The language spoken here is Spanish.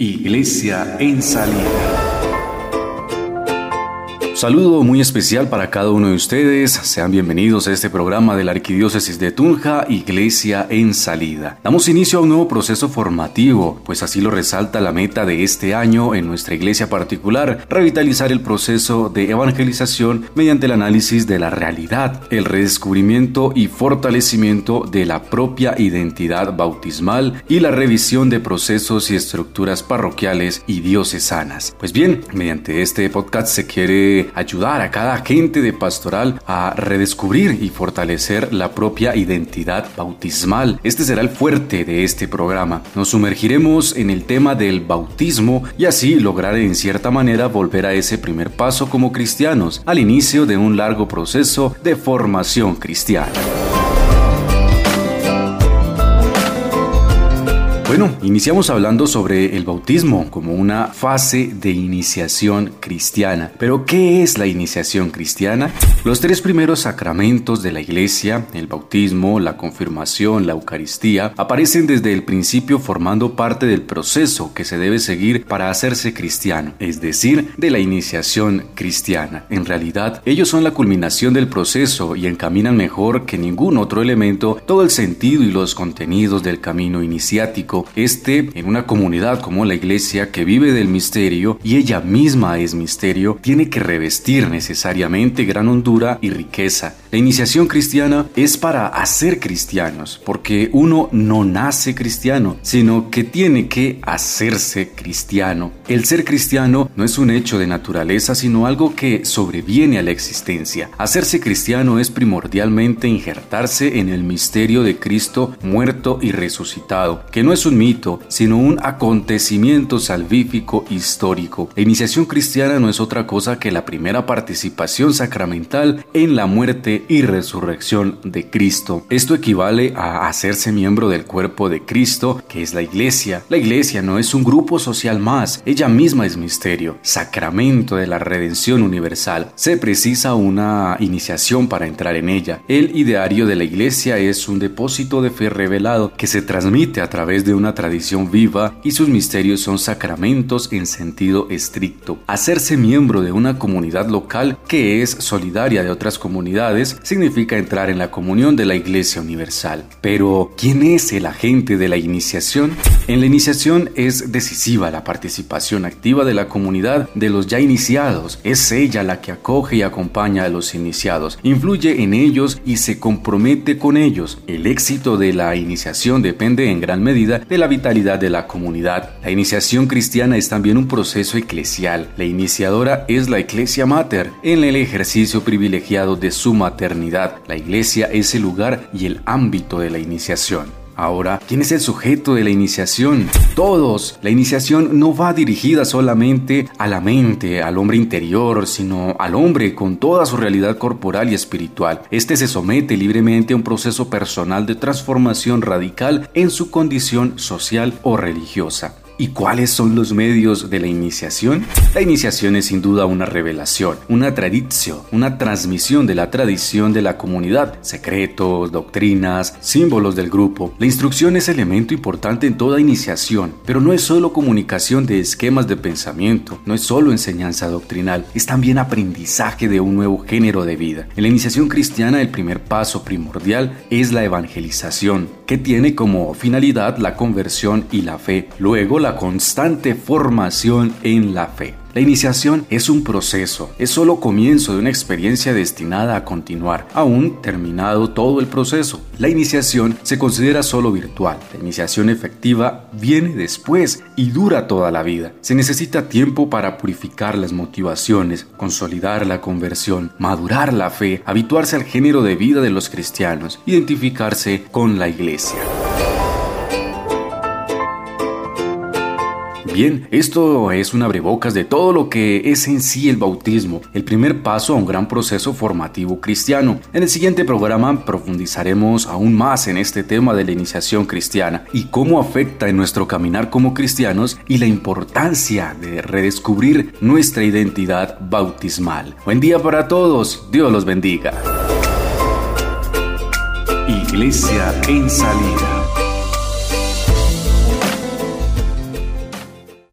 Iglesia en salida. Saludo muy especial para cada uno de ustedes. Sean bienvenidos a este programa de la Arquidiócesis de Tunja, Iglesia en Salida. Damos inicio a un nuevo proceso formativo, pues así lo resalta la meta de este año en nuestra iglesia particular, revitalizar el proceso de evangelización mediante el análisis de la realidad, el redescubrimiento y fortalecimiento de la propia identidad bautismal y la revisión de procesos y estructuras parroquiales y diocesanas. Pues bien, mediante este podcast se quiere ayudar a cada agente de pastoral a redescubrir y fortalecer la propia identidad bautismal. Este será el fuerte de este programa. Nos sumergiremos en el tema del bautismo y así lograr en cierta manera volver a ese primer paso como cristianos, al inicio de un largo proceso de formación cristiana. Bueno, iniciamos hablando sobre el bautismo como una fase de iniciación cristiana. Pero, ¿qué es la iniciación cristiana? Los tres primeros sacramentos de la iglesia, el bautismo, la confirmación, la Eucaristía, aparecen desde el principio formando parte del proceso que se debe seguir para hacerse cristiano, es decir, de la iniciación cristiana. En realidad, ellos son la culminación del proceso y encaminan mejor que ningún otro elemento todo el sentido y los contenidos del camino iniciático este en una comunidad como la iglesia que vive del misterio y ella misma es misterio, tiene que revestir necesariamente gran hondura y riqueza. La iniciación cristiana es para hacer cristianos, porque uno no nace cristiano, sino que tiene que hacerse cristiano. El ser cristiano no es un hecho de naturaleza, sino algo que sobreviene a la existencia. Hacerse cristiano es primordialmente injertarse en el misterio de Cristo muerto y resucitado, que no es un mito, sino un acontecimiento salvífico histórico. La iniciación cristiana no es otra cosa que la primera participación sacramental en la muerte y resurrección de Cristo. Esto equivale a hacerse miembro del cuerpo de Cristo, que es la iglesia. La iglesia no es un grupo social más, ella misma es misterio, sacramento de la redención universal. Se precisa una iniciación para entrar en ella. El ideario de la iglesia es un depósito de fe revelado que se transmite a través de una tradición viva y sus misterios son sacramentos en sentido estricto. Hacerse miembro de una comunidad local que es solidaria de otras comunidades significa entrar en la comunión de la Iglesia Universal. Pero, ¿quién es el agente de la iniciación? En la iniciación es decisiva la participación activa de la comunidad de los ya iniciados. Es ella la que acoge y acompaña a los iniciados, influye en ellos y se compromete con ellos. El éxito de la iniciación depende en gran medida de la vitalidad de la comunidad. La iniciación cristiana es también un proceso eclesial. La iniciadora es la Iglesia Mater en el ejercicio privilegiado de su maternidad. La iglesia es el lugar y el ámbito de la iniciación. Ahora, ¿quién es el sujeto de la iniciación? Todos. La iniciación no va dirigida solamente a la mente, al hombre interior, sino al hombre con toda su realidad corporal y espiritual. Este se somete libremente a un proceso personal de transformación radical en su condición social o religiosa. ¿Y cuáles son los medios de la iniciación? La iniciación es sin duda una revelación, una tradición, una transmisión de la tradición de la comunidad, secretos, doctrinas, símbolos del grupo. La instrucción es elemento importante en toda iniciación, pero no es solo comunicación de esquemas de pensamiento, no es solo enseñanza doctrinal, es también aprendizaje de un nuevo género de vida. En la iniciación cristiana el primer paso primordial es la evangelización, que tiene como finalidad la conversión y la fe. Luego la constante formación en la fe. La iniciación es un proceso, es solo comienzo de una experiencia destinada a continuar, aún terminado todo el proceso. La iniciación se considera solo virtual, la iniciación efectiva viene después y dura toda la vida. Se necesita tiempo para purificar las motivaciones, consolidar la conversión, madurar la fe, habituarse al género de vida de los cristianos, identificarse con la iglesia. Bien, esto es un abrebocas de todo lo que es en sí el bautismo, el primer paso a un gran proceso formativo cristiano. En el siguiente programa profundizaremos aún más en este tema de la iniciación cristiana y cómo afecta en nuestro caminar como cristianos y la importancia de redescubrir nuestra identidad bautismal. Buen día para todos, Dios los bendiga. Iglesia en salida.